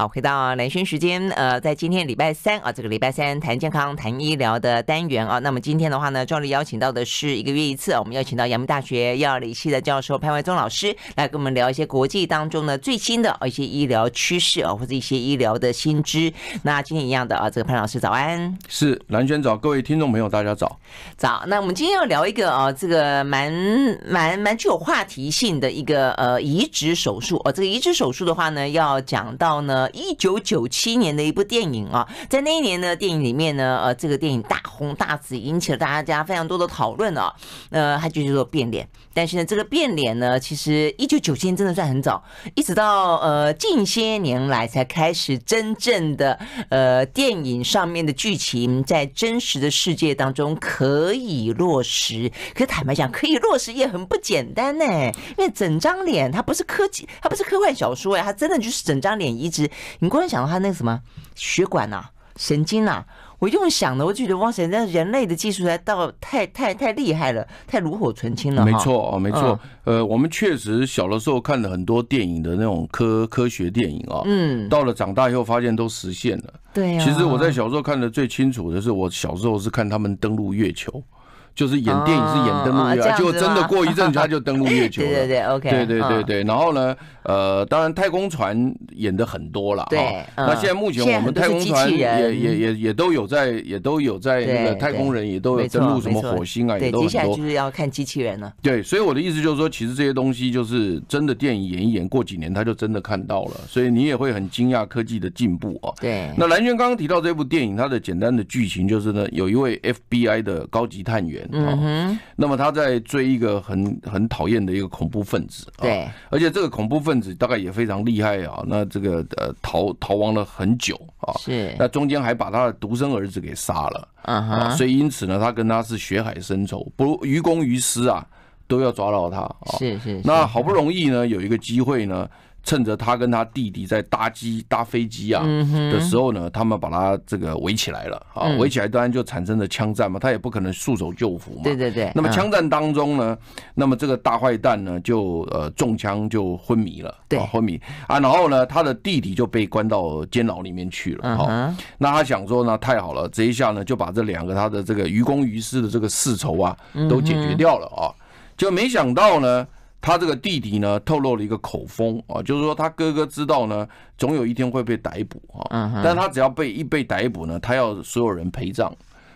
好，回到蓝轩时间，呃，在今天礼拜三啊，这个礼拜三谈健康、谈医疗的单元啊。那么今天的话呢，照例邀请到的是一个月一次，我们邀请到阳明大学药理系的教授潘怀忠老师来跟我们聊一些国际当中的最新的一些医疗趋势啊，或者一些医疗的新知。那今天一样的啊，这个潘老师早安，是蓝轩早，各位听众朋友大家早。早。那我们今天要聊一个啊，这个蛮蛮蛮具有话题性的一个呃移植手术哦。这个移植手术的话呢，要讲到呢。一九九七年的一部电影啊，在那一年的电影里面呢，呃，这个电影大红大紫，引起了大家非常多的讨论啊。呃，它就叫做变脸。但是呢，这个变脸呢，其实一九九七年真的算很早，一直到呃近些年来才开始真正的呃电影上面的剧情在真实的世界当中可以落实。可坦白讲，可以落实也很不简单呢，因为整张脸它不是科技，它不是科幻小说呀，它真的就是整张脸移植。你光想到他那个什么血管呐、神经呐、我用想的，我就觉得哇塞，那人类的技术才到太太太厉害了，太炉火纯青了。没错啊，没错。呃，我们确实小的时候看了很多电影的那种科科学电影啊，嗯，到了长大以后发现都实现了。对啊。其实我在小时候看的最清楚的是，我小时候是看他们登陆月球。就是演电影是演登陆月球，结果真的过一阵他就登陆月球了。对对对，OK。对对对对，然后呢，呃，当然太空船演的很多了。对。那现在目前我们太空船也也也也都有在，也都有在那个太空人也都有登陆什么火星啊，也都很多。接下来就是要看机器人了。对，所以我的意思就是说，其实这些东西就是真的电影演一演，过几年他就真的看到了，所以你也会很惊讶科技的进步啊。对。那蓝轩刚刚提到这部电影，它的简单的剧情就是呢，有一位 FBI 的高级探员。嗯哼，那么他在追一个很很讨厌的一个恐怖分子，对，而且这个恐怖分子大概也非常厉害啊，那这个呃逃逃亡了很久啊，是，那中间还把他的独生儿子给杀了，嗯哼，所以因此呢，他跟他是血海深仇，不于公于私啊，都要抓到他啊，是是，那好不容易呢有一个机会呢。趁着他跟他弟弟在搭机搭飞机啊的时候呢，他们把他这个围起来了啊，围起来当然就产生了枪战嘛，他也不可能束手就缚嘛。对对对。那么枪战当中呢，那么这个大坏蛋呢就呃中枪就昏迷了，对，昏迷啊，然后呢他的弟弟就被关到监牢里面去了。好，那他想说呢，太好了，这一下呢就把这两个他的这个于公于私的这个世仇啊都解决掉了啊，就没想到呢。他这个弟弟呢，透露了一个口风啊，就是说他哥哥知道呢，总有一天会被逮捕啊。但他只要被一被逮捕呢，他要所有人陪葬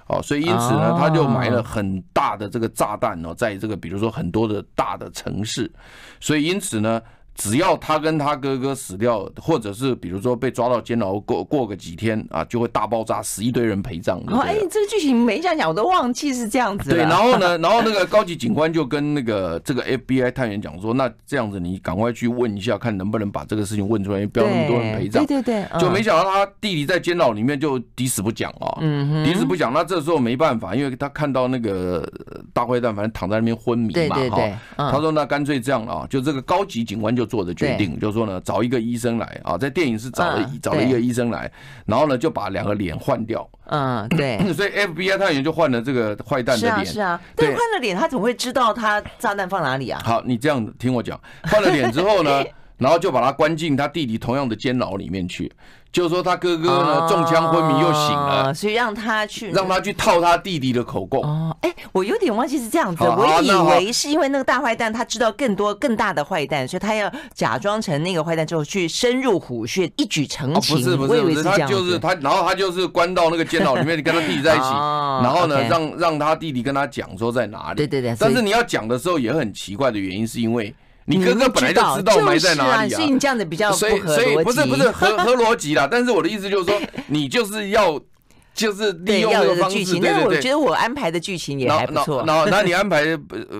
啊，所以因此呢，他就埋了很大的这个炸弹呢，在这个比如说很多的大的城市，所以因此呢。只要他跟他哥哥死掉，或者是比如说被抓到监牢过过个几天啊，就会大爆炸，死一堆人陪葬。哦，哎，这个剧情没这样讲，我都忘记是这样子。对，然后呢，然后那个高级警官就跟那个这个 FBI 探员讲说，那这样子你赶快去问一下，看能不能把这个事情问出来，不要那么多人陪葬。对对对，就没想到他弟弟在监牢里面就抵死不讲啊，嗯，抵死不讲。那这时候没办法，因为他看到那个大坏蛋反正躺在那边昏迷嘛，哈，他说那干脆这样啊，就这个高级警官就做的决定。就是说呢，找一个医生来啊，在电影是找了找了一个医生来，然后呢就把两个脸换掉。嗯，对。所以 FBI 探员就换了这个坏蛋的脸。是啊，但换了脸，他怎么会知道他炸弹放哪里啊？好，你这样听我讲，换了脸之后呢，然后就把他关进他弟弟同样的监牢里面去。就是说他哥哥呢中枪昏迷又醒了，所以让他去让他去套他弟弟的口供。哦，哎，我有点忘记是这样子，我以为是因为那个大坏蛋他知道更多更大的坏蛋，所以他要假装成那个坏蛋之后去深入虎穴，一举成情。不是不是不是，他就是他，然后他就是关到那个监牢里面，跟他弟弟在一起，然后呢让让他弟弟跟他讲说在哪里。对对对。但是你要讲的时候也很奇怪的原因是因为。你哥哥本来就知道埋在哪里啊，所以你这样子比较所以所以不是不是合合逻辑啦，但是我的意思就是说，你就是要。就是利用这个方式，但是我觉得我安排的剧情也还不错。然后，那你 安排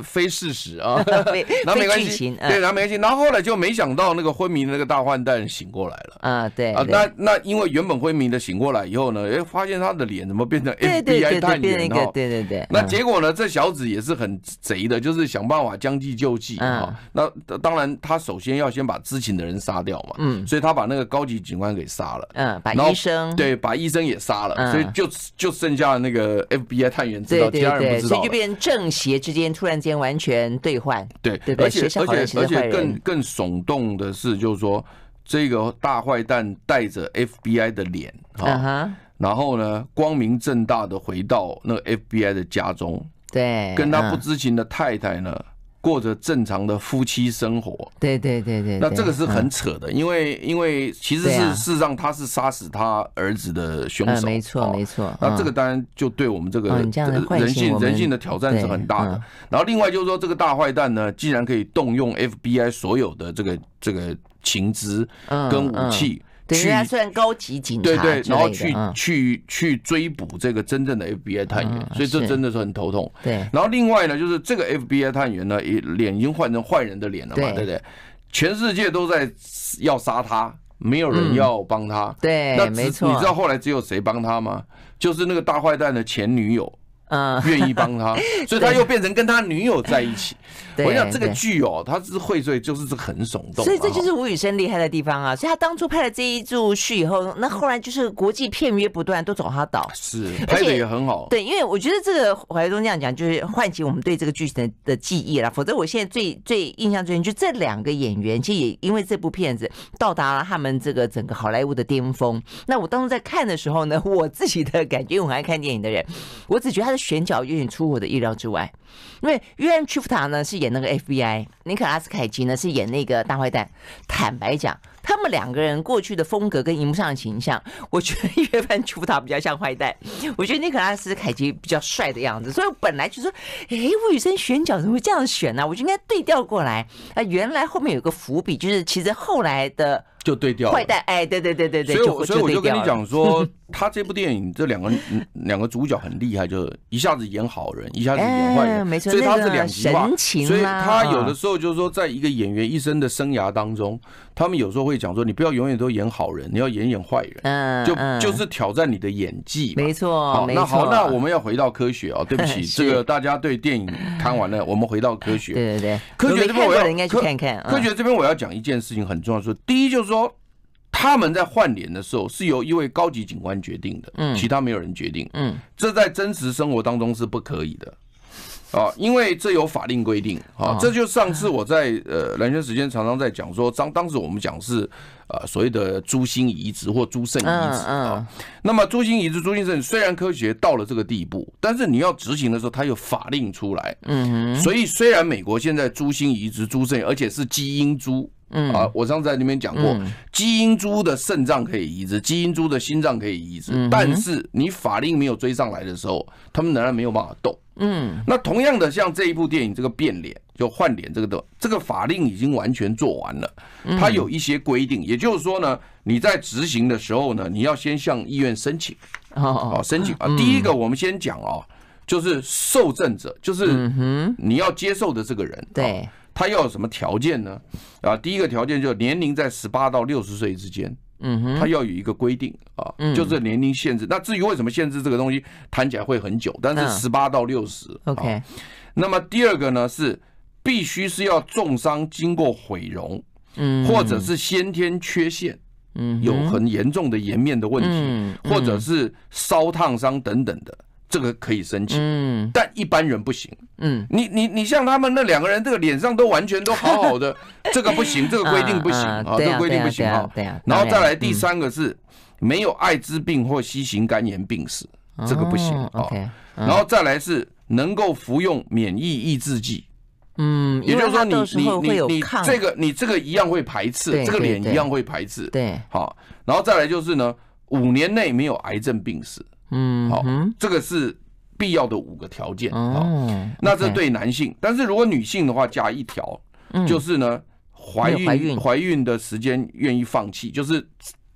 非事实啊，那没关系。对，然后没关系。然后后来就没想到那个昏迷的那个大坏蛋醒过来了。啊，对啊，那那因为原本昏迷的醒过来以后呢，哎，发现他的脸怎么变成 FBI 探员哈？对对对。那结果呢，这小子也是很贼的，就是想办法将计就计啊。那当然，他首先要先把知情的人杀掉嘛。嗯。所以他把那个高级警官给杀了。嗯。把医生。对，把医生也杀了。所以。就就剩下那个 FBI 探员知道，其他人不知道，所以就变成正邪之间突然间完全兑换。对，而且而且而且更更耸动的是，就是说这个大坏蛋带着 FBI 的脸啊，然后呢，光明正大的回到那个 FBI 的家中，对，跟他不知情的太太呢。过着正常的夫妻生活，对对对对，那这个是很扯的，因为因为其实是事实上他是杀死他儿子的凶手，没错没错。那这个当然就对我们这个人性人性的挑战是很大的。然后另外就是说，这个大坏蛋呢，既然可以动用 FBI 所有的这个这个情资跟武器。对，因为他算高级警察，对对，然后去去去追捕这个真正的 FBI 探员，所以这真的是很头痛。对，然后另外呢，就是这个 FBI 探员呢，也脸已经换成坏人的脸了嘛，对不对？全世界都在要杀他，没有人要帮他。对，那没错。你知道后来只有谁帮他吗？就是那个大坏蛋的前女友。嗯，愿意帮他，所以他又变成跟他女友在一起。我想这个剧哦，他是会所以就是这很耸动。所以这就是吴宇森厉害的地方啊！所以他当初拍了这一部戏以后，那后来就是国际片约不断，都找他导。是拍的也很好。对，因为我觉得这个怀东这样讲，就是唤起我们对这个剧情的的记忆了。否则我现在最最印象最深，就这两个演员，其实也因为这部片子到达了他们这个整个好莱坞的巅峰。那我当初在看的时候呢，我自己的感觉，因为我很爱看电影的人，我只觉得他的选角有点出乎我的意料之外。因为约翰·屈服塔呢是演那个 FBI，尼克拉斯凯奇呢是演那个大坏蛋。坦白讲，他们两个人过去的风格跟荧幕上的形象，我觉得约翰·屈服塔比较像坏蛋，我觉得尼可拉斯凯奇比较帅的样子。所以我本来就说，哎，吴宇森选角怎么会这样选呢？我就应该对调过来。啊，原来后面有个伏笔，就是其实后来的。就对调坏蛋，哎，对对对对对，所以我所以我就跟你讲说，他这部电影这两个两个主角很厉害，就一下子演好人，一下子演坏人，所以他是两极化。所以他有的时候就是说，在一个演员一生的生涯当中，他们有时候会讲说，你不要永远都演好人，你要演演坏人，嗯，就就是挑战你的演技。没错，好，那好，那我们要回到科学啊，对不起，这个大家对电影看完了，我们回到科学。对对对，科学这边我要应该去看看。科学这边我要讲一件事情很重要，说第一就是说。他们在换脸的时候是由一位高级警官决定的，嗯，其他没有人决定，嗯，这在真实生活当中是不可以的，啊，因为这有法令规定，啊，这就上次我在呃蓝轩时间常常在讲说，当当时我们讲是呃所谓的猪心移植或猪肾移植啊，那么猪心移植、猪心肾虽然科学到了这个地步，但是你要执行的时候，它有法令出来，嗯，所以虽然美国现在猪心移植、猪肾，而且是基因猪。嗯啊，我上次在那边讲过，基因猪的肾脏可以移植，基因猪的心脏可以移植，但是你法令没有追上来的时候，他们仍然没有办法动。嗯，那同样的，像这一部电影这个变脸就换脸这个的，这个法令已经完全做完了，它有一些规定，也就是说呢，你在执行的时候呢，你要先向医院申请，哦，申请啊，第一个我们先讲哦，就是受赠者，就是你要接受的这个人，对。他要有什么条件呢？啊，第一个条件就是年龄在十八到六十岁之间，嗯哼，他要有一个规定啊，就是年龄限制。那至于为什么限制这个东西，谈起来会很久，但是十八到六十，OK。那么第二个呢是必须是要重伤经过毁容，嗯，或者是先天缺陷，嗯，有很严重的颜面的问题，或者是烧烫伤等等的。这个可以申请，嗯，但一般人不行，嗯，你你你像他们那两个人，这个脸上都完全都好好的，这个不行，这个规定不行啊，这个规定不行啊，对啊，然后再来第三个是没有艾滋病或 C 型肝炎病史，这个不行啊，然后再来是能够服用免疫抑制剂，嗯，也就是说你你你你这个你这个一样会排斥，这个脸一样会排斥，对，好，然后再来就是呢，五年内没有癌症病史。嗯，好，这个是必要的五个条件哦。那这对男性，但是如果女性的话，加一条，就是呢，怀孕怀孕的时间愿意放弃，就是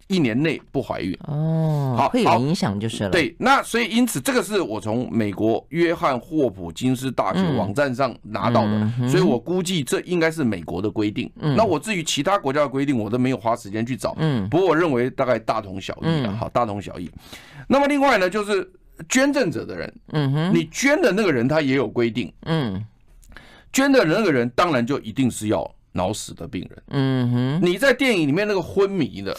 一年内不怀孕。哦，好，会有影响就是了。对，那所以因此这个是我从美国约翰霍普金斯大学网站上拿到的，所以我估计这应该是美国的规定。那我至于其他国家的规定，我都没有花时间去找。嗯，不过我认为大概大同小异啊，好，大同小异。那么另外呢，就是捐赠者的人，嗯哼，你捐的那个人他也有规定，嗯，捐的那个人当然就一定是要脑死的病人，嗯哼，你在电影里面那个昏迷的，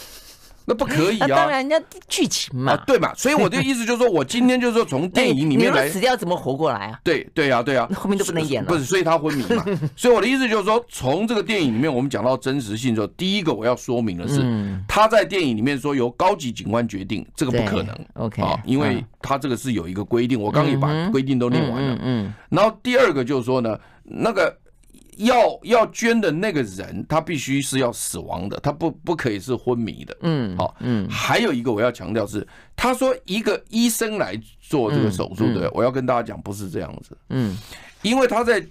那不可以啊！当然，人家剧情嘛，对嘛？所以我的意思就是说，我今天就是说，从电影里面来，死掉怎么活过来啊？对对啊，对呀，后面都不能演了。不是，所以他昏迷嘛。所以我的意思就是说，从这个电影里面，我们讲到真实性之后，第一个我要说明的是，他在电影里面说由高级警官决定，这个不可能。OK 啊，因为他这个是有一个规定，我刚刚也把规定都念完了。嗯。然后第二个就是说呢，那个。要要捐的那个人，他必须是要死亡的，他不不可以是昏迷的。嗯，好，嗯，还有一个我要强调是，他说一个医生来做这个手术，对？我要跟大家讲，不是这样子。嗯，因为他在，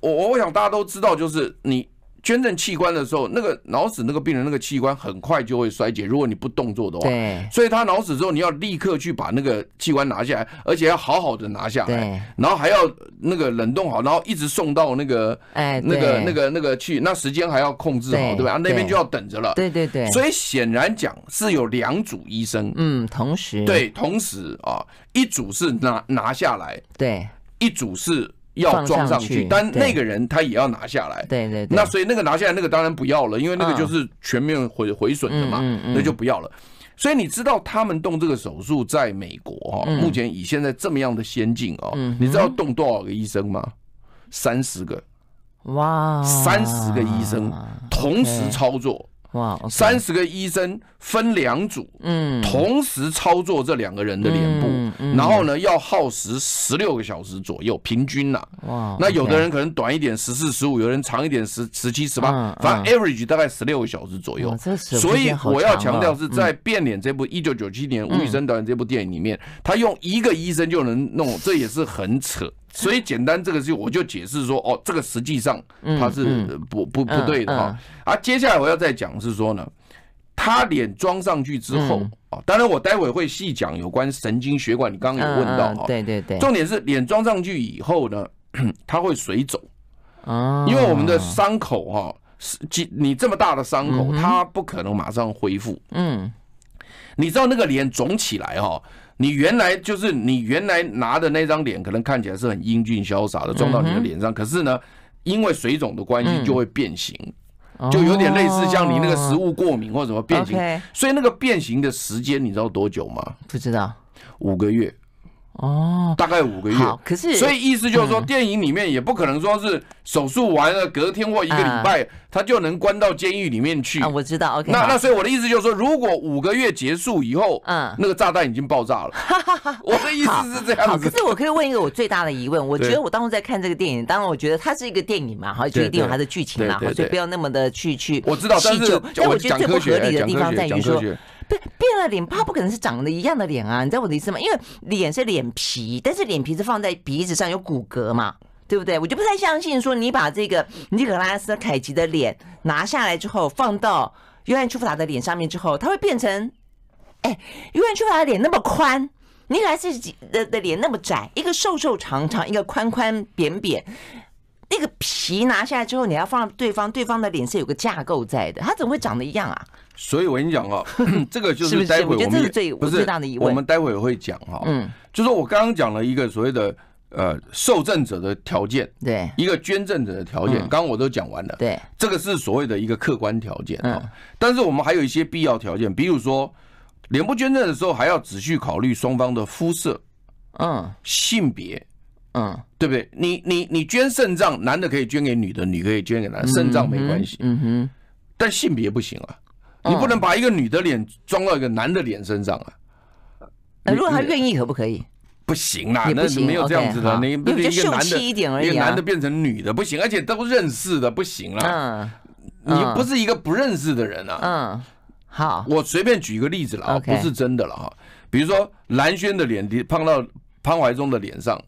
我我想大家都知道，就是你。捐赠器官的时候，那个脑死那个病人那个器官很快就会衰竭，如果你不动作的话，对，所以他脑死之后，你要立刻去把那个器官拿下来，而且要好好的拿下来，然后还要那个冷冻好，然后一直送到那个哎那个那个那个去，那时间还要控制好，对吧？那边就要等着了，对对对。所以显然讲是有两组医生，嗯，同时。对，同时啊，一组是拿拿下来，对，一组是。要装上去，但那个人他也要拿下来。对对，那所以那个拿下来那个当然不要了，因为那个就是全面毁毁损的嘛，那就不要了。所以你知道他们动这个手术在美国哈，目前以现在这么样的先进哦，你知道动多少个医生吗？三十个，哇，三十个医生同时操作。哇，三十个医生分两组，嗯，同时操作这两个人的脸部，然后呢，要耗时十六个小时左右，平均呐。哇，那有的人可能短一点，十四、十五，有人长一点，十、十七、十八，反正 average 大概十六个小时左右。所以我要强调是在《变脸》这部一九九七年吴宇森导演这部电影里面，他用一个医生就能弄，这也是很扯。所以简单这个就我就解释说，哦，这个实际上它是不不不对的哈。啊，接下来我要再讲是说呢，他脸装上去之后啊，当然我待会会细讲有关神经血管，你刚刚有问到哈，对对对，重点是脸装上去以后呢，它会水肿。啊，因为我们的伤口哈，是你这么大的伤口，它不可能马上恢复。嗯，你知道那个脸肿起来哈。你原来就是你原来拿的那张脸，可能看起来是很英俊潇洒的，撞到你的脸上。可是呢，因为水肿的关系，就会变形，就有点类似像你那个食物过敏或者什么变形。所以那个变形的时间，你知道多久吗？不知道，五个月。哦，大概五个月。可是所以意思就是说，电影里面也不可能说是手术完了隔天或一个礼拜，他就能关到监狱里面去。啊，我知道。OK，那那所以我的意思就是说，如果五个月结束以后，嗯，那个炸弹已经爆炸了。我的意思是这样子。可是我可以问一个我最大的疑问，我觉得我当时在看这个电影，当然我觉得它是一个电影嘛，哈，就一定有它的剧情啦，所以不要那么的去去。我知道，但是但我觉得最不合理的地方在于说。变变了脸，他不可能是长得一样的脸啊！你知道我的意思吗？因为脸是脸皮，但是脸皮是放在鼻子上有骨骼嘛，对不对？我就不太相信说你把这个尼可拉斯凯奇的脸拿下来之后，放到约翰·丘佛达的脸上面之后，他会变成哎，约翰·丘佛达的脸那么宽，尼可拉斯的的脸那么窄，一个瘦瘦长长，一个宽宽扁扁，那个皮拿下来之后，你要放对方，对方的脸是有个架构在的，他怎么会长得一样啊？所以我跟你讲啊，这个就是待会我们不是我们待会会讲哈，嗯，就是我刚刚讲了一个所谓的呃受赠者的条件，对，一个捐赠者的条件，刚刚我都讲完了，对，这个是所谓的一个客观条件啊，但是我们还有一些必要条件，比如说脸部捐赠的时候还要仔细考虑双方的肤色，嗯，性别，嗯，对不对？你你你捐肾脏，男的可以捐给女的，女可以捐给男的，肾脏没关系，嗯哼，但性别不行啊。你不能把一个女的脸装到一个男的脸身上啊！如果他愿意，可不可以？不行啦，那是没有这样子的。你不是一个男的，一个男的变成女的不行，而且都认识的不行啦。你不是一个不认识的人啊。嗯，好，我随便举一个例子了啊，不是真的了哈。比如说蓝轩的脸胖到潘怀宗的脸上。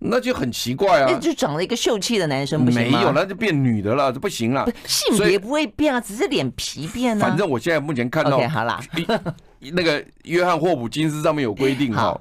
那就很奇怪啊！那就长了一个秀气的男生，不行吗？没有，那就变女的了，这不行了。性别不会变啊，只是脸皮变了。反正我现在目前看到，那个约翰霍普金斯上面有规定哈，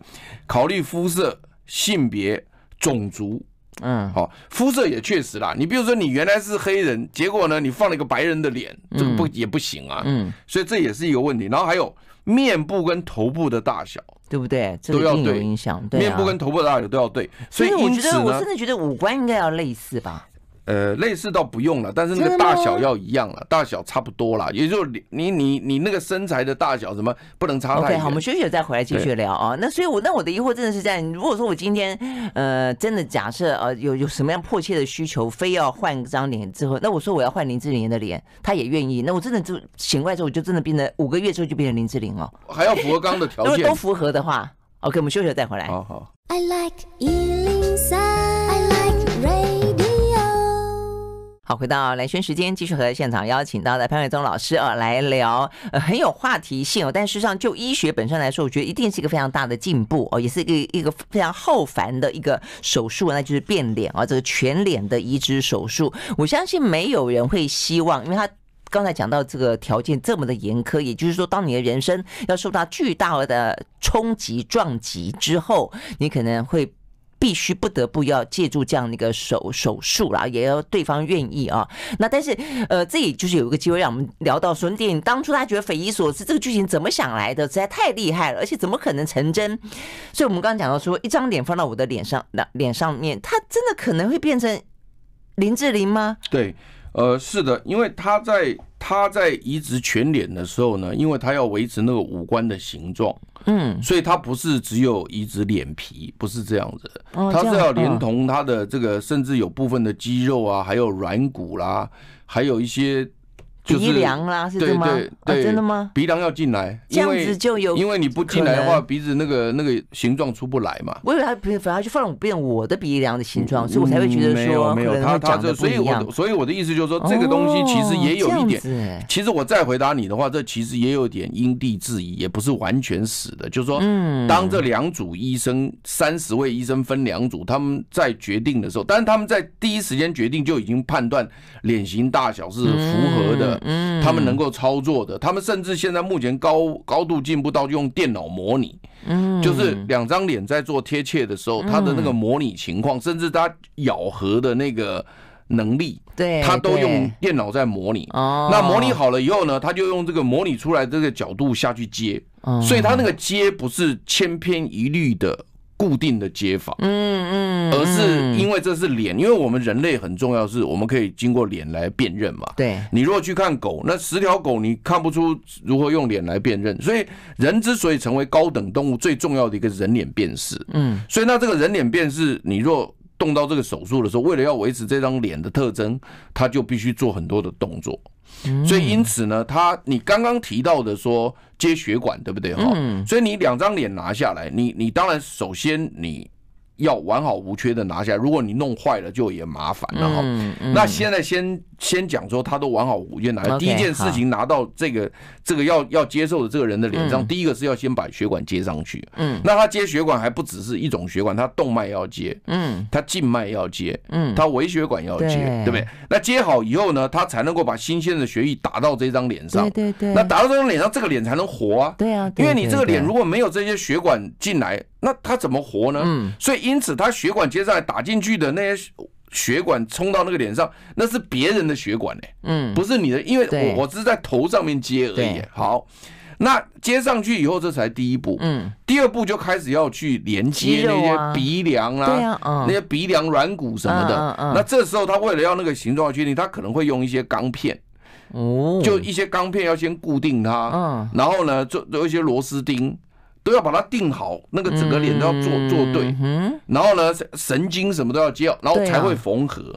考虑肤色、性别、种族，嗯，好，肤色也确实啦。你比如说，你原来是黑人，结果呢，你放了一个白人的脸，这个不也不行啊。嗯，所以这也是一个问题。然后还有面部跟头部的大小。对不对？这个一定有影响。对，面部跟头部的大小都要对，所以我觉得我真的觉得五官应该要类似吧。呃，类似倒不用了，但是那个大小要一样了，大小差不多了，也就是你你你那个身材的大小什么不能差太远。OK，好，我们休息了再回来继续聊啊。那所以我，我那我的疑惑真的是这样，如果说我今天呃真的假设呃有有什么样迫切的需求，非要换张脸之后，那我说我要换林志玲的脸，他也愿意，那我真的就醒过来之后，我就真的变成五个月之后就变成林志玲哦，还要符合刚刚的条件，如果都符合的话，OK，我们休息了再回来。好好。I like 好，回到兰萱时间，继续和现场邀请到的潘伟宗老师啊来聊，呃，很有话题性哦。但事实上，就医学本身来说，我觉得一定是一个非常大的进步哦，也是一个一个非常浩繁的一个手术，那就是变脸啊，这个全脸的移植手术。我相信没有人会希望，因为他刚才讲到这个条件这么的严苛，也就是说，当你的人生要受到巨大的冲击撞击之后，你可能会。必须不得不要借助这样的一个手手术啦，也要对方愿意啊。那但是呃，这也就是有一个机会让我们聊到说，电影当初他觉得匪夷所思，这个剧情怎么想来的？实在太厉害了，而且怎么可能成真？所以我们刚刚讲到说，一张脸放到我的脸上，那脸上面，他真的可能会变成林志玲吗？对，呃，是的，因为他在他在移植全脸的时候呢，因为他要维持那个五官的形状。嗯，所以它不是只有移植脸皮，不是这样子，它是要连同它的这个，甚至有部分的肌肉啊，还有软骨啦，还有一些。鼻梁啦，是这吗？对对对，真的吗？鼻梁要进来，这样子就有，因为你不进来的话，鼻子那个那个形状出不来嘛。我以为他反而就放变我的鼻梁的形状，所以我才会觉得说没有没有他他这，所以我所以我的意思就是说，这个东西其实也有一点。其实我再回答你的话，这其实也有点因地制宜，也不是完全死的。就是说，当这两组医生三十位医生分两组，他们在决定的时候，但是他们在第一时间决定就已经判断脸型大小是符合的。嗯，他们能够操作的，他们甚至现在目前高高度进步到用电脑模拟，嗯，就是两张脸在做贴切的时候，他的那个模拟情况，甚至他咬合的那个能力，对，他都用电脑在模拟。哦，那模拟好了以后呢，他就用这个模拟出来这个角度下去接，所以他那个接不是千篇一律的。固定的接法，嗯嗯，而是因为这是脸，因为我们人类很重要，是我们可以经过脸来辨认嘛。对，你如果去看狗，那十条狗你看不出如何用脸来辨认，所以人之所以成为高等动物，最重要的一个人脸辨识，嗯，所以那这个人脸辨识，你若动到这个手术的时候，为了要维持这张脸的特征，他就必须做很多的动作。所以因此呢，他你刚刚提到的说接血管，对不对？哈，所以你两张脸拿下来，你你当然首先你。要完好无缺的拿下来，如果你弄坏了就也麻烦了哈。那现在先先讲说他都完好无缺拿下，第一件事情拿到这个这个要要接受的这个人的脸上，第一个是要先把血管接上去。嗯，那他接血管还不只是一种血管，他动脉要接，嗯，他静脉要接，嗯，他微血管要接，对不对？那接好以后呢，他才能够把新鲜的血液打到这张脸上。对对对。那打到这张脸上，这个脸才能活啊。对啊。因为你这个脸如果没有这些血管进来。那他怎么活呢？嗯，所以因此他血管接上来打进去的那些血管冲到那个脸上，那是别人的血管呢，嗯，不是你的，因为我我只是在头上面接而已。好，那接上去以后，这才第一步。嗯，第二步就开始要去连接那些鼻梁啊，那些鼻梁软骨什么的。那这时候他为了要那个形状确定，他可能会用一些钢片，哦，就一些钢片要先固定它，嗯，然后呢，做做一些螺丝钉。都要把它定好，那个整个脸都要做做对，然后呢，神经什么都要接，然后才会缝合。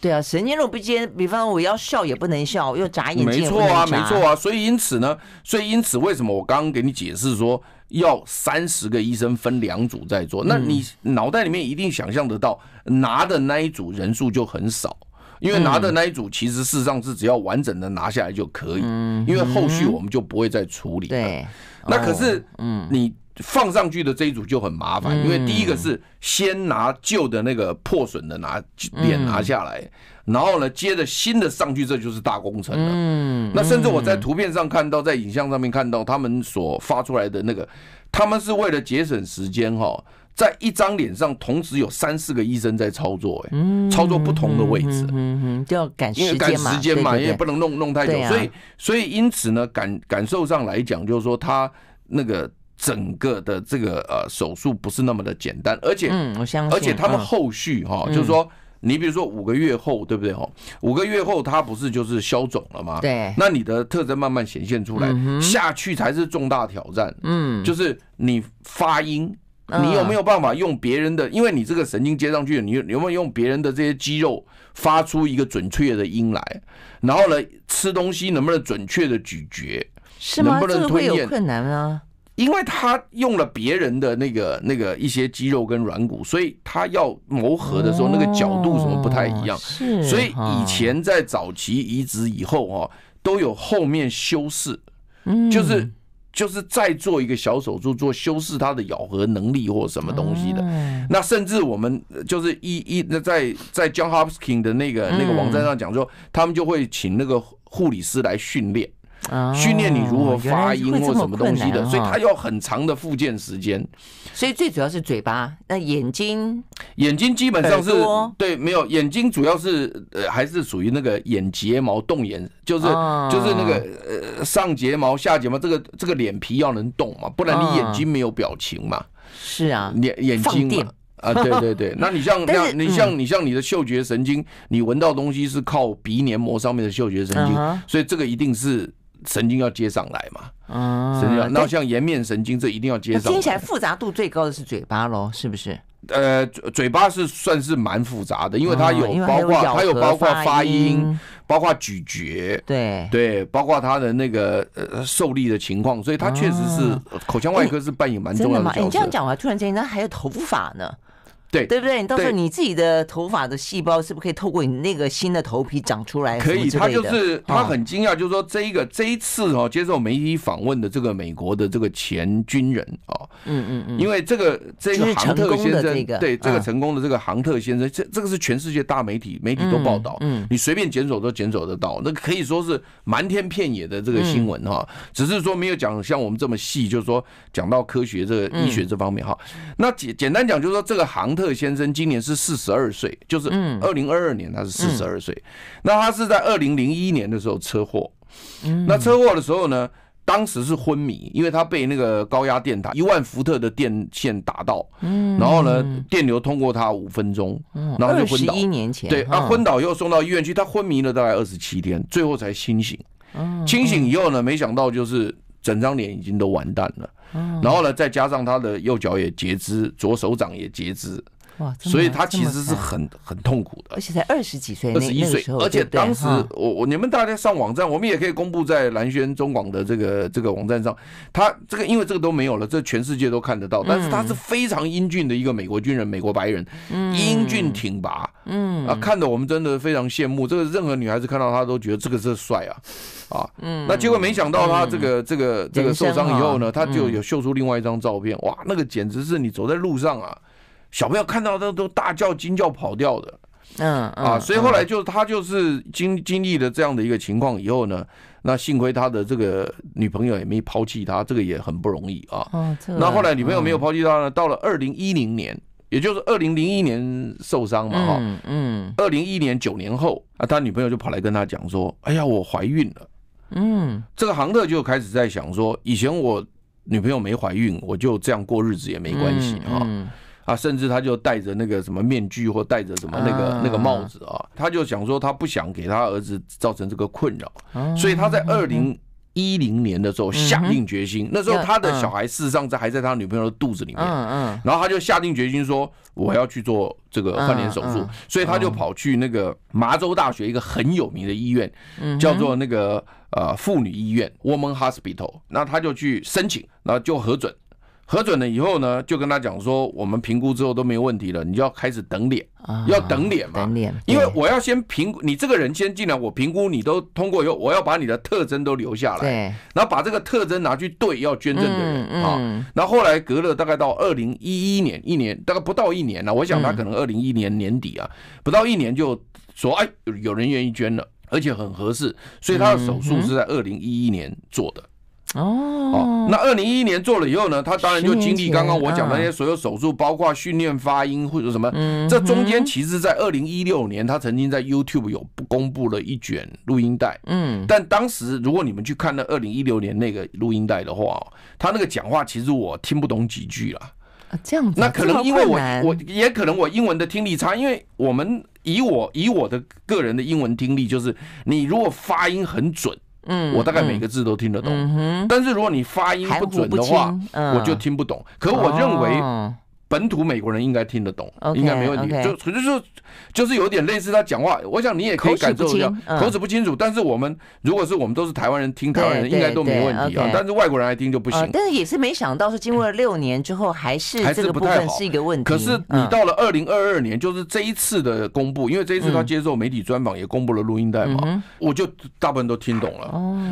对啊，神经如果不接，比方我要笑也不能笑，又眨眼睛。没错啊，没错啊。所以因此呢，所以因此为什么我刚刚给你解释说要三十个医生分两组在做？那你脑袋里面一定想象得到，拿的那一组人数就很少，因为拿的那一组其实事实上是只要完整的拿下来就可以，因为后续我们就不会再处理了。对。那可是，嗯，你放上去的这一组就很麻烦，因为第一个是先拿旧的那个破损的拿脸拿下来，然后呢，接着新的上去，这就是大工程了。嗯，那甚至我在图片上看到，在影像上面看到，他们所发出来的那个，他们是为了节省时间哈，在一张脸上同时有三四个医生在操作，哎，操作不同的位置，嗯嗯，就要赶时间嘛，时间嘛，也不能弄弄太久，所以所以因此呢，感感受上来讲，就是说他。那个整个的这个呃手术不是那么的简单，而且，嗯，我相信，而且他们后续哈，就是说你比如说五个月后，对不对？哦，五个月后它不是就是消肿了吗？对，那你的特征慢慢显现出来，下去才是重大挑战。嗯，就是你发音，你有没有办法用别人的？因为你这个神经接上去，你有没有用别人的这些肌肉发出一个准确的音来？然后呢，吃东西能不能准确的咀嚼？是吗？能不能吞咽？困难啊？因为他用了别人的那个那个一些肌肉跟软骨，所以他要磨合的时候，那个角度什么不太一样。是，所以以前在早期移植以后哦，都有后面修饰，就是就是再做一个小手术做修饰它的咬合能力或什么东西的。那甚至我们就是一一那在在 John Hopkins 的那个那个网站上讲说，他们就会请那个护理师来训练。训练你如何发音或什么东西的，所以它要很长的复健时间。所以最主要是嘴巴，那眼睛，眼睛基本上是对，没有眼睛主要是呃还是属于那个眼睫毛动眼，就是就是那个呃上睫毛下睫毛这个这个脸皮要能动嘛，不然你眼睛没有表情嘛。是啊，眼眼睛嘛。啊，对对对，那你像像你像你像你的嗅觉神经，你闻到东西是靠鼻黏膜上面的嗅觉神经，所以这个一定是。神经要接上来嘛？啊，神经。那像颜面神经，这一定要接上来。听起来复杂度最高的是嘴巴喽，是不是？呃，嘴巴是算是蛮复杂的，因为它有包括它有包括发音，包括咀嚼，对对，包括它的那个呃受力的情况，所以它确实是口腔外科是扮演蛮重要的角色。你这样讲，我突然间，那还有头发呢。对。对不对？你到时候你自己的头发的细胞是不是可以透过你那个新的头皮长出来？可以，他就是他很惊讶，就是说这一个这一次哦，接受媒体访问的这个美国的这个前军人哦，嗯嗯嗯，因为这个这个杭特先生，对这个成功的这个杭特先生，这这个是全世界大媒体媒体都报道，嗯，你随便检索都检索得到，那可以说是瞒天遍野的这个新闻哈，只是说没有讲像我们这么细，就是说讲到科学这个医学这方面哈。那简简单讲，就是说这个杭。特先生今年是四十二岁，就是二零二二年他是四十二岁。那他是在二零零一年的时候车祸。那车祸的时候呢，当时是昏迷，因为他被那个高压电塔一万伏特的电线打到。然后呢，电流通过他五分钟，然后就昏倒。一年前，对，他昏倒以后送到医院去，他昏迷了大概二十七天，最后才清醒。清醒以后呢，没想到就是整张脸已经都完蛋了。然后呢，再加上他的右脚也截肢，左手掌也截肢，哇！所以他其实是很很痛苦的，而且才二十几岁，二十一岁，而且当时我我你们大家上网站，我们也可以公布在蓝轩中广的这个这个网站上。他这个因为这个都没有了，这全世界都看得到。但是他是非常英俊的一个美国军人，美国白人，英俊挺拔，嗯啊，看得我们真的非常羡慕。这个任何女孩子看到他都觉得这个是帅啊。啊，嗯，那结果没想到他这个这个这个受伤以后呢，他就有秀出另外一张照片，哇，那个简直是你走在路上啊，小朋友看到都都大叫惊叫跑掉的，嗯啊，所以后来就他就是经经历了这样的一个情况以后呢，那幸亏他的这个女朋友也没抛弃他，这个也很不容易啊。那后来女朋友没有抛弃他呢，到了二零一零年，也就是二零零一年受伤嘛，哈，嗯，二零一一年九年后啊，他女朋友就跑来跟他讲说，哎呀，我怀孕了。嗯，这个杭特就开始在想说，以前我女朋友没怀孕，我就这样过日子也没关系啊啊，甚至他就戴着那个什么面具或戴着什么那个那个帽子啊，他就想说他不想给他儿子造成这个困扰，所以他在二零一零年的时候下定决心，那时候他的小孩事实上在还在他女朋友的肚子里面，然后他就下定决心说我要去做这个换脸手术，所以他就跑去那个麻州大学一个很有名的医院，叫做那个。呃，妇女医院 （Woman Hospital），那他就去申请，然后就核准，核准了以后呢，就跟他讲说，我们评估之后都没有问题了，你就要开始等脸，要等脸嘛，等脸，因为我要先评估你这个人先进来，我评估你都通过以后，我要把你的特征都留下来，对，然后把这个特征拿去对要捐赠的人啊，然后后来隔了大概到二零一一年，一年大概不到一年了，我想他可能二零一一年年底啊，不到一年就说，哎，有人愿意捐了。而且很合适，所以他的手术是在二零一一年做的。哦，那二零一一年做了以后呢，他当然就经历刚刚我讲的那些所有手术，包括训练发音或者什么。这中间其实，在二零一六年，他曾经在 YouTube 有公布了一卷录音带。嗯，但当时如果你们去看那二零一六年那个录音带的话，他那个讲话其实我听不懂几句了。这样子，那可能因为我我也可能我英文的听力差，因为我们以我以我的个人的英文听力，就是你如果发音很准，嗯，我大概每个字都听得懂。嗯但是如果你发音不准的话，我就听不懂。可我认为。本土美国人应该听得懂，okay, 应该没问题。就就是就是有点类似他讲话，我想你也可以感受一下，口齿不清楚。但是我们如果是我们都是台湾人听台湾人，应该都没问题啊。但是外国人来听就不行。但是也是没想到是经过了六年之后，还是这个部分是一个问题。可是你到了二零二二年，就是这一次的公布，因为这一次他接受媒体专访也公布了录音带嘛，我就大部分都听懂了。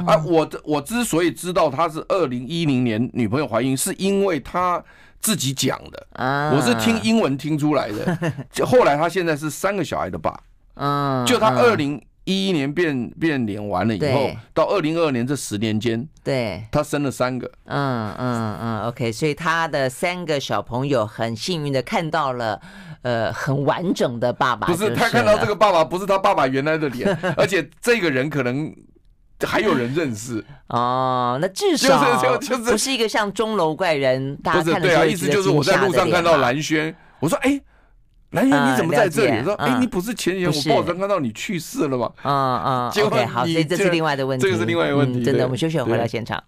啊，我我之所以知道他是二零一零年女朋友怀孕，是因为他。自己讲的，我是听英文听出来的。就 后来他现在是三个小孩的爸，嗯，就他二零一一年变变脸完了以后，到二零二二年这十年间，对，他生了三个，嗯嗯嗯，OK，所以他的三个小朋友很幸运的看到了，呃，很完整的爸爸。不是他看到这个爸爸，不是他爸爸原来的脸，而且这个人可能。还有人认识 哦，那至少不是一个像钟楼怪人。大家看对啊，意思就是我在路上看到蓝轩，我说哎，蓝轩你怎么在这里？说哎，你不是前年我报纸看到你去世了吗？嗯嗯，OK，好，所以这是另外的问题，这个是另外一个问题。真的，我们休息回到现场。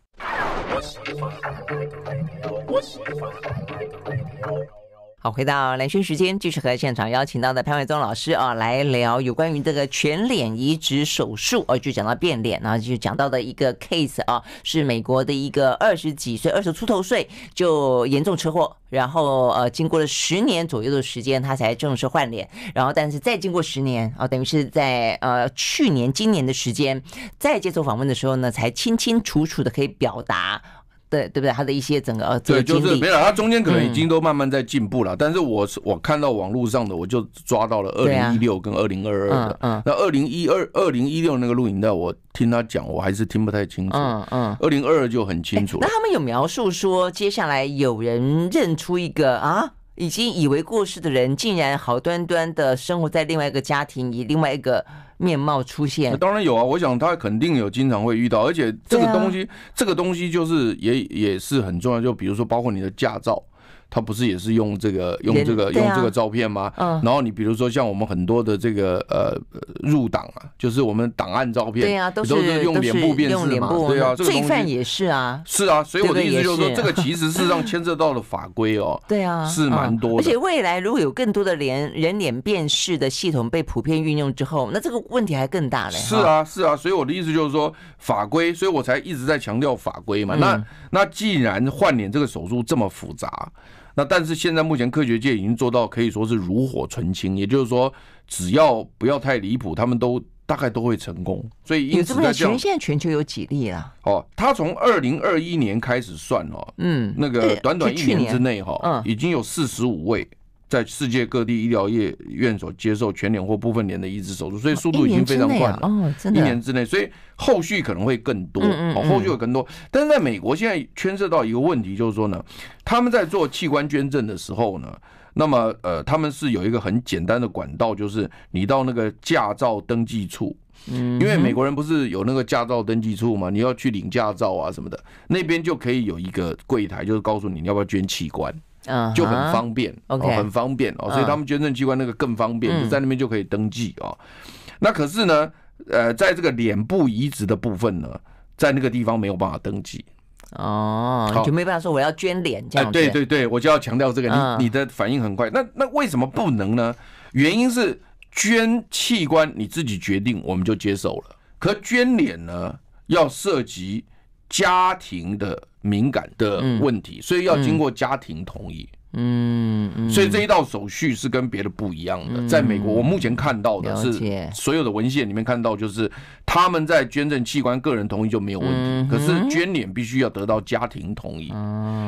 好，回到蓝轩时间，继续和现场邀请到的潘伟宗老师啊，来聊有关于这个全脸移植手术哦，就讲到变脸，然后就讲到的一个 case 啊，是美国的一个二十几岁、二十出头岁就严重车祸，然后呃，经过了十年左右的时间，他才正式换脸，然后但是再经过十年啊，等于是在呃去年、今年的时间，再接受访问的时候呢，才清清楚楚的可以表达。对对不对？他的一些整个呃，对，就是没有，他中间可能已经都慢慢在进步了。但是我是我看到网络上的，我就抓到了二零一六跟二零二二的。嗯，那二零一二、二零一六那个录影带，我听他讲，我还是听不太清楚。嗯嗯，二零二二就很清楚。那他们有描述说，接下来有人认出一个啊，已经以为过世的人，竟然好端端的生活在另外一个家庭，以另外一个。面貌出现，当然有啊！我想他肯定有经常会遇到，而且这个东西，这个东西就是也也是很重要。就比如说，包括你的驾照。他不是也是用这个用这个用这个照片吗？嗯。然后你比如说像我们很多的这个呃入党啊，就是我们档案照片，对啊，都是用脸部辨识嘛，对啊，罪犯也是啊。是啊，所以我的意思就是说，这个其实事实上牵涉到了法规哦。对啊，是蛮多的。而且未来如果有更多的脸人脸辨识的系统被普遍运用之后，那这个问题还更大嘞。是啊，是啊，所以我的意思就是说法规，所以我才一直在强调法规嘛。那那既然换脸这个手术这么复杂。那但是现在目前科学界已经做到可以说是炉火纯青，也就是说只要不要太离谱，他们都大概都会成功。所以因此在这样，全现在全球有几例啊？哦，他从二零二一年开始算哦，嗯，那个短短一年之内哈，嗯，已经有四十五位。在世界各地医疗业院所接受全脸或部分脸的移植手术，所以速度已经非常快了。哦，真的，一年之内，所以后续可能会更多。哦，后续会更多。但是在美国，现在牵涉到一个问题，就是说呢，他们在做器官捐赠的时候呢，那么呃，他们是有一个很简单的管道，就是你到那个驾照登记处，嗯，因为美国人不是有那个驾照登记处嘛，你要去领驾照啊什么的，那边就可以有一个柜台，就是告诉你你要不要捐器官。嗯，就很方便，OK，很方便哦，所以他们捐赠机关那个更方便，就在那边就可以登记哦。那可是呢，呃，在这个脸部移植的部分呢，在那个地方没有办法登记哦，就没办法说我要捐脸这样。哎，对对对，我就要强调这个，你你的反应很快。那那为什么不能呢？原因是捐器官你自己决定，我们就接受了。可捐脸呢，要涉及家庭的。敏感的问题，所以要经过家庭同意。嗯，嗯，所以这一道手续是跟别的不一样的。在美国，我目前看到的是所有的文献里面看到，就是他们在捐赠器官，个人同意就没有问题。可是捐脸必须要得到家庭同意。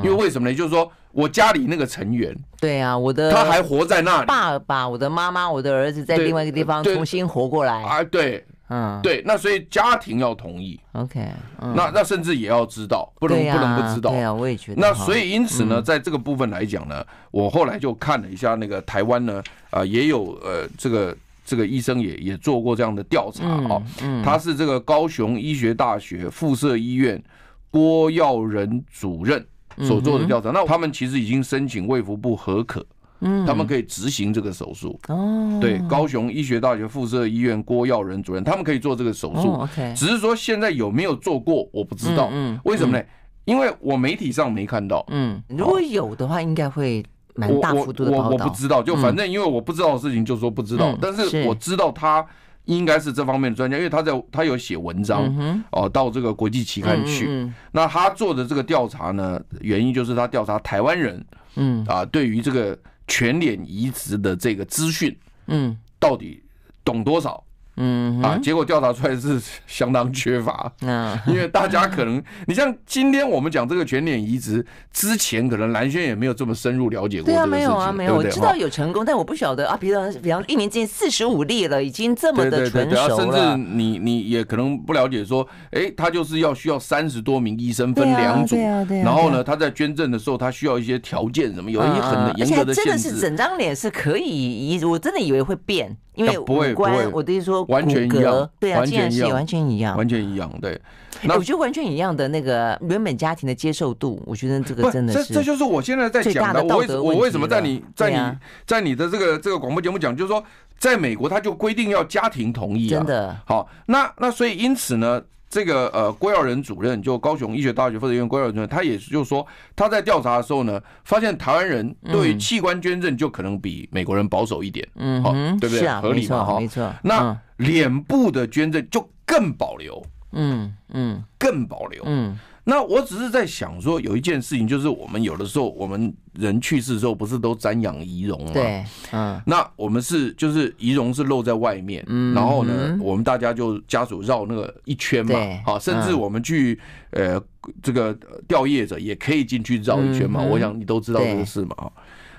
因为为什么呢？就是说我家里那个成员，对啊，我的他还活在那里，爸爸、我的妈妈、我的儿子在另外一个地方重新活过来啊，对。嗯，对，那所以家庭要同意，OK，那那甚至也要知道，不能不能不知道，对啊，我也觉得。那所以因此呢，在这个部分来讲呢，我后来就看了一下那个台湾呢，啊，也有呃，这个这个医生也也做过这样的调查啊，他是这个高雄医学大学附设医院郭耀仁主任所做的调查，那他们其实已经申请卫福部核可。嗯，他们可以执行这个手术。哦，对，高雄医学大学附设医院郭耀仁主任，他们可以做这个手术。哦，OK，只是说现在有没有做过，我不知道。嗯，为什么呢？因为我媒体上没看到。嗯，如果有的话，应该会蛮大幅度的我我不知道，就反正因为我不知道的事情就说不知道，但是我知道他。应该是这方面的专家，因为他在他有写文章哦，到这个国际期刊去。那他做的这个调查呢，原因就是他调查台湾人，嗯啊，对于这个全脸移植的这个资讯，嗯，到底懂多少？嗯啊，结果调查出来是相当缺乏，嗯，因为大家可能，你像今天我们讲这个全脸移植之前，可能蓝轩也没有这么深入了解过。对啊，没有啊，没有，我知道有成功，但我不晓得啊。比方，比方一年之间四十五例了，已经这么的成熟了。甚至你你也可能不了解，说，哎，他就是要需要三十多名医生分两组，然后呢，他在捐赠的时候，他需要一些条件，什么有一些很严格的限制。真的是整张脸是可以移植，我真的以为会变。因为五官，我的意思说，完全一样，对啊，竟然是完全一样，完全一样，对。那我觉得完全一样的那个原本家庭的接受度，我觉得这个真的是，这这就是我现在在讲的。我为我为什么在你在你在你的这个这个广播节目讲，就是说，在美国他就规定要家庭同意啊。真的。好，那那所以因此呢。这个呃，郭耀仁主任就高雄医学大学附设医院郭耀仁主任，他也是就是说，他在调查的时候呢，发现台湾人对器官捐赠就可能比美国人保守一点，嗯，好，对不对？合理嘛，哈，没错。那脸部的捐赠就更保留，嗯嗯，更保留，嗯。那我只是在想说，有一件事情，就是我们有的时候，我们人去世的时候，不是都瞻仰遗容吗？对，嗯。那我们是就是遗容是露在外面，嗯，然后呢，我们大家就家属绕那个一圈嘛，好，甚至我们去呃这个吊唁者也可以进去绕一圈嘛。我想你都知道这个事嘛，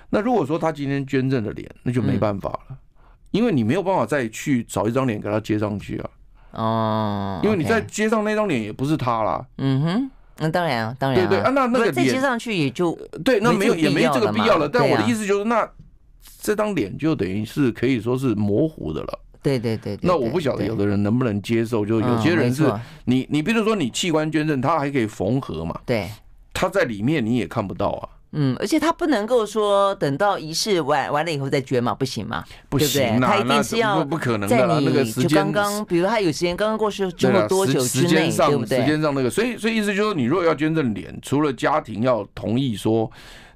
那如果说他今天捐赠的脸，那就没办法了，因为你没有办法再去找一张脸给他接上去啊。哦，因为你在街上那张脸也不是他啦。嗯哼，那当然啊，当然。对对啊，那那个再接上去也就对，那没有也没这个必要了。但我的意思就是，那这张脸就等于是可以说是模糊的了。对对对。那我不晓得有的人能不能接受，就有些人是你你比如说你器官捐赠，他还可以缝合嘛？对，他在里面你也看不到啊。嗯，而且他不能够说等到仪式完完了以后再捐嘛，不行嘛，不行，他一定是要不可能在你就刚刚，比如他有时间刚刚过世这么多久之内，对不对？时间上那个，所以所以意思就是说，你如果要捐赠脸，除了家庭要同意说。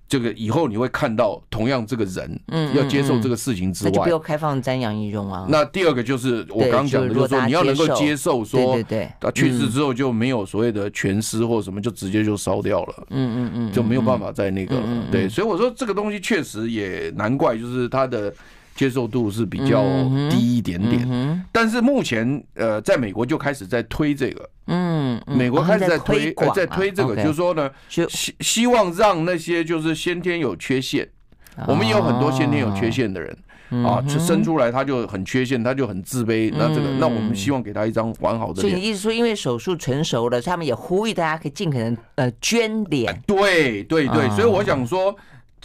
这个以后你会看到同样这个人，嗯，要接受这个事情之外，就不要开放瞻仰遗容啊。那第二个就是我刚刚讲的，就是说你要能够接受。说，对对，他去世之后就没有所谓的全尸或什么，就直接就烧掉了，嗯嗯嗯，就没有办法再那个，对，所以我说这个东西确实也难怪，就是他的接受度是比较低一点点。但是目前呃，在美国就开始在推这个。嗯，美国开始在推，在推这个，就是说呢，希希望让那些就是先天有缺陷，我们也有很多先天有缺陷的人啊，生出来他就很缺陷，他就很自卑。那这个，那我们希望给他一张完好的脸。所以你意思说，因为手术成熟了，他们也呼吁大家可以尽可能呃捐脸。对对对，所以我想说，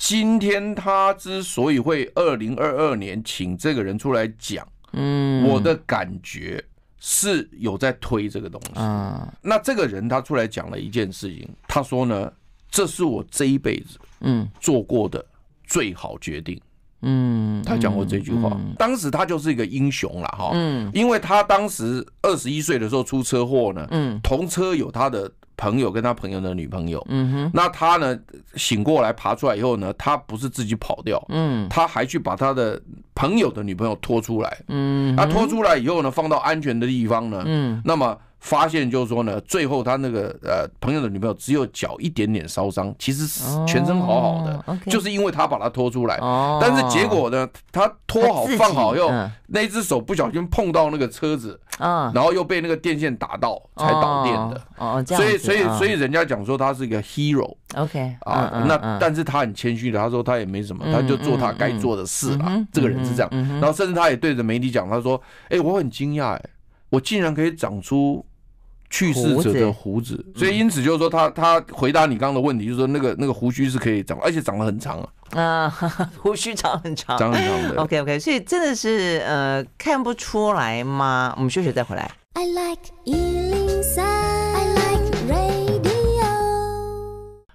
今天他之所以会二零二二年请这个人出来讲，嗯，我的感觉。是有在推这个东西，啊，那这个人他出来讲了一件事情，他说呢，这是我这一辈子嗯。做过的最好决定，嗯，他讲过这句话，当时他就是一个英雄了哈，嗯，因为他当时二十一岁的时候出车祸呢，嗯，同车有他的。朋友跟他朋友的女朋友，嗯哼，那他呢醒过来爬出来以后呢，他不是自己跑掉，嗯，他还去把他的朋友的女朋友拖出来，嗯，他拖出来以后呢，放到安全的地方呢，嗯，那么。发现就是说呢，最后他那个呃朋友的女朋友只有脚一点点烧伤，其实全身好好的，就是因为他把他拖出来。但是结果呢，他拖好放好以后，那只手不小心碰到那个车子，然后又被那个电线打到才导电的。哦，所以所以所以人家讲说他是一个 hero。OK 啊，那但是他很谦虚的，他说他也没什么，他就做他该做的事了。这个人是这样。然后甚至他也对着媒体讲，他说：“哎，我很惊讶，哎，我竟然可以长出。”去世者的胡子，所以因此就是说，他他回答你刚刚的问题，就是说那个那个胡须是可以长，而且长得很长啊。啊，胡须长很长，长很长的。OK OK，所以真的是呃看不出来吗？我们休息再回来。I like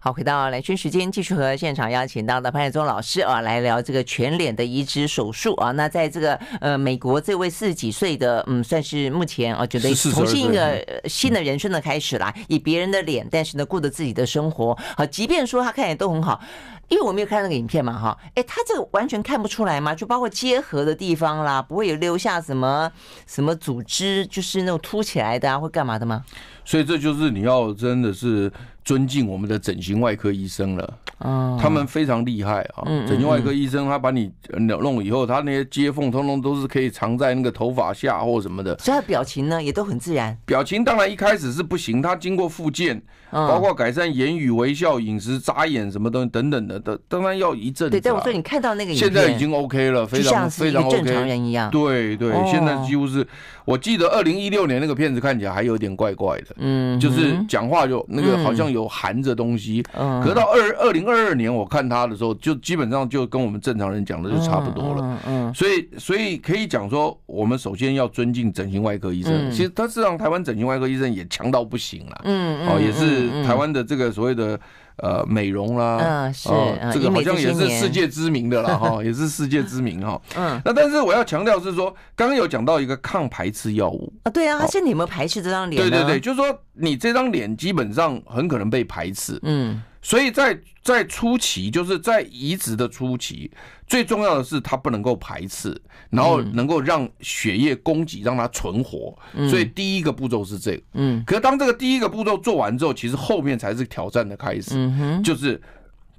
好，回到兰萱时间，继续和现场邀请到的潘仁宗老师啊，来聊这个全脸的移植手术啊。那在这个呃美国，这位四十几岁的，嗯，算是目前啊，觉得重新一个新的人生的开始啦，以别人的脸，但是呢，过着自己的生活。好，即便说他看起来都很好。因为我没有看那个影片嘛，哈，哎，他这个完全看不出来嘛，就包括结合的地方啦，不会有留下什么什么组织，就是那种凸起来的啊，会干嘛的吗？所以这就是你要真的是尊敬我们的整形外科医生了。啊，他们非常厉害啊！整形外科医生他把你弄以后，他那些接缝通通都是可以藏在那个头发下或什么的。所以他表情呢也都很自然。表情当然一开始是不行，他经过复健，包括改善言语、微笑、饮食、眨眼什么东西等等的，都当然要一阵子。对，但我说你看到那个，现在已经 OK 了，非常非常 OK，正常人一样。对对，现在几乎是，我记得二零一六年那个片子看起来还有点怪怪的，嗯，就是讲话就那个好像有含着东西。嗯，可到二二零二二年我看。他的时候就基本上就跟我们正常人讲的就差不多了，嗯嗯，所以所以可以讲说，我们首先要尊敬整形外科医生。其实他是让台湾整形外科医生也强到不行了，嗯哦，也是台湾的这个所谓的呃美容啦，嗯是，这个好像也是世界知名的了 哈，也是世界知名哈，嗯，那但是我要强调是说，刚刚有讲到一个抗排斥药物。啊，对啊，他现在有没有排斥这张脸？对对对，就是说你这张脸基本上很可能被排斥，嗯。所以在在初期，就是在移植的初期，最重要的是它不能够排斥，然后能够让血液供给让它存活。所以第一个步骤是这个。嗯。可是当这个第一个步骤做完之后，其实后面才是挑战的开始。嗯。就是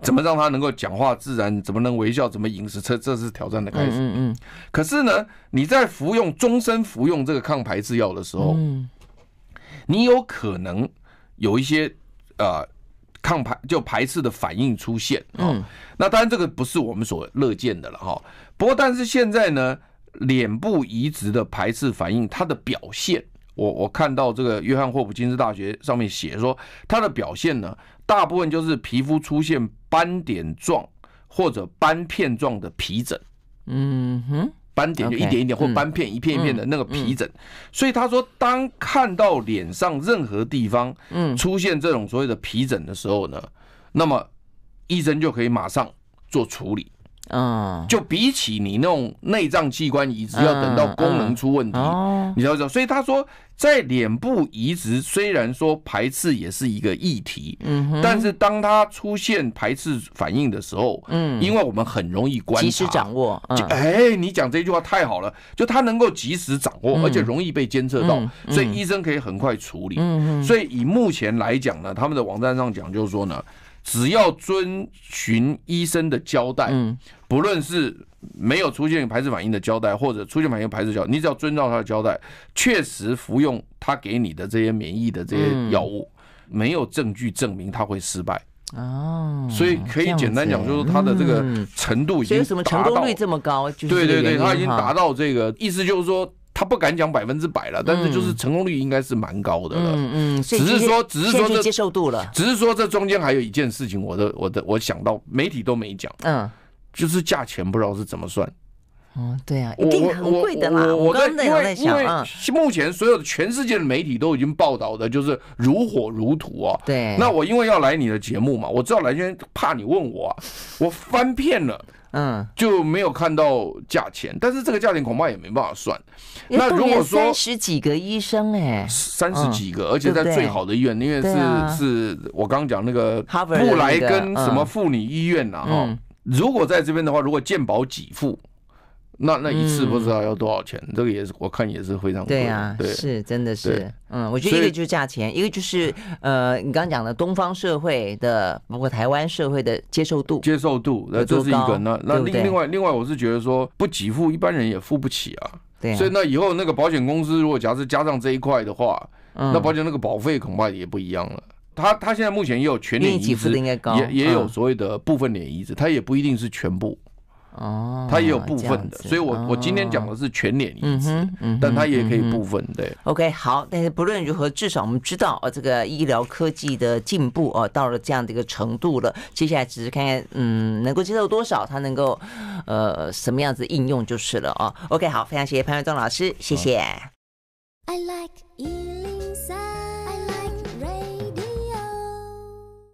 怎么让它能够讲话自然，怎么能微笑，怎么饮食，这这是挑战的开始。嗯嗯。可是呢，你在服用终身服用这个抗排斥药的时候，你有可能有一些呃。抗排就排斥的反应出现，嗯，那当然这个不是我们所乐见的了哈。不过，但是现在呢，脸部移植的排斥反应，它的表现，我我看到这个约翰霍普金斯大学上面写说，它的表现呢，大部分就是皮肤出现斑点状或者斑片状的皮疹，嗯哼。斑点就一点一点或斑片一片一片的那个皮疹，所以他说，当看到脸上任何地方出现这种所谓的皮疹的时候呢，那么医生就可以马上做处理。嗯，就比起你那种内脏器官移植，要等到功能出问题，你知道不知道？所以他说，在脸部移植虽然说排斥也是一个议题，嗯，但是当它出现排斥反应的时候，嗯，因为我们很容易观察，及时掌握。哎，你讲这句话太好了，就它能够及时掌握，而且容易被监测到，所以医生可以很快处理。嗯，所以以目前来讲呢，他们的网站上讲就是说呢。只要遵循医生的交代，不论是没有出现排斥反应的交代，或者出现反应排斥交代，你只要遵照他的交代，确实服用他给你的这些免疫的这些药物，没有证据证明他会失败。哦，所以可以简单讲，就是他的这个程度已经达到，什么成功率这么高？对对对，他已经达到这个意思，就是说。他不敢讲百分之百了，但是就是成功率应该是蛮高的了。嗯嗯，只是说，只是说这接受度了。只是说这中间还有一件事情，我的我的我想到媒体都没讲。嗯，就是价钱不知道是怎么算。哦，对啊，一定很贵的啦。我刚刚在在想啊，目前所有的全世界的媒体都已经报道的就是如火如荼啊。对。那我因为要来你的节目嘛，我知道兰萱怕你问我啊，我翻遍了。嗯，就没有看到价钱，但是这个价钱恐怕也没办法算。那如果说三十几个医生哎，三十几个，而且在最好的医院，因为是是我刚刚讲那个布莱根什么妇女医院呐哈。如果在这边的话，如果健保给付。那那一次不知道要多少钱？这个也是我看也是非常贵。对啊，是真的是，嗯，我觉得一个就是价钱，一个就是呃，你刚刚讲的东方社会的，包括台湾社会的接受度，接受度，那这是一个。那那另另外另外，我是觉得说不给付，一般人也付不起啊。对。所以那以后那个保险公司如果假设加上这一块的话，那保险那个保费恐怕也不一样了。他他现在目前也有全脸移植，也也有所谓的部分脸移植，他也不一定是全部。哦，它也有部分的，所以我我今天讲的是全脸移植，但它也可以部分对。OK，好，但是不论如何，至少我们知道哦，这个医疗科技的进步哦，到了这样的一个程度了。接下来只是看看，嗯，能够接受多少，它能够呃什么样子应用就是了哦。OK，好，非常谢谢潘仁宗老师，谢谢。I like